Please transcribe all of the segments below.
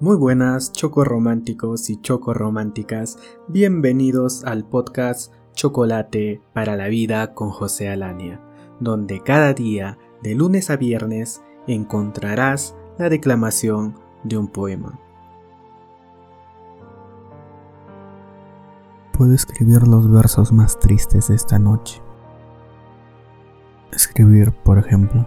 Muy buenas, chocorrománticos y chocorrománticas. Bienvenidos al podcast Chocolate para la Vida con José Alania, donde cada día, de lunes a viernes, encontrarás la declamación de un poema. Puedo escribir los versos más tristes de esta noche. Escribir, por ejemplo,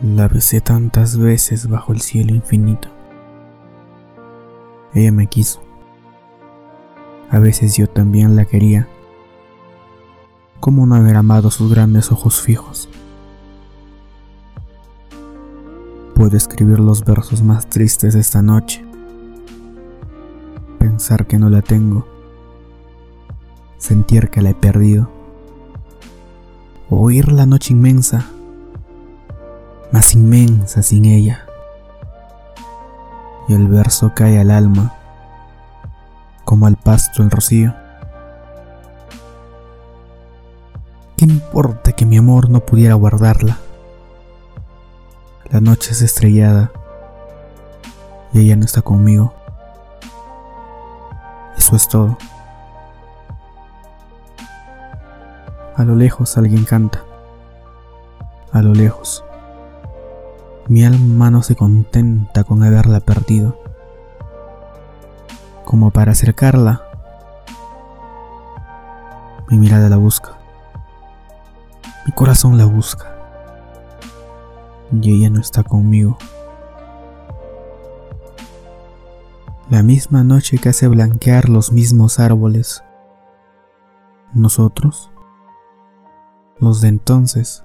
La besé tantas veces bajo el cielo infinito. Ella me quiso. A veces yo también la quería. ¿Cómo no haber amado sus grandes ojos fijos? Puedo escribir los versos más tristes de esta noche. Pensar que no la tengo. Sentir que la he perdido. Oír la noche inmensa más inmensa sin ella. Y el verso cae al alma, como al pasto el rocío. ¿Qué importa que mi amor no pudiera guardarla? La noche es estrellada y ella no está conmigo. Eso es todo. A lo lejos alguien canta. A lo lejos. Mi alma no se contenta con haberla perdido. Como para acercarla, mi mirada la busca. Mi corazón la busca. Y ella no está conmigo. La misma noche que hace blanquear los mismos árboles. Nosotros, los de entonces,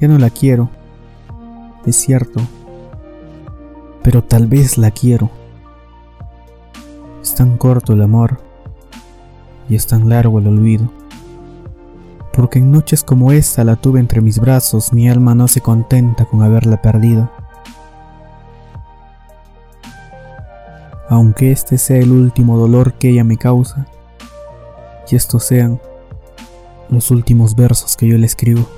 Ya no la quiero. Es cierto. Pero tal vez la quiero. Es tan corto el amor y es tan largo el olvido. Porque en noches como esta la tuve entre mis brazos, mi alma no se contenta con haberla perdido. Aunque este sea el último dolor que ella me causa, y estos sean los últimos versos que yo le escribo.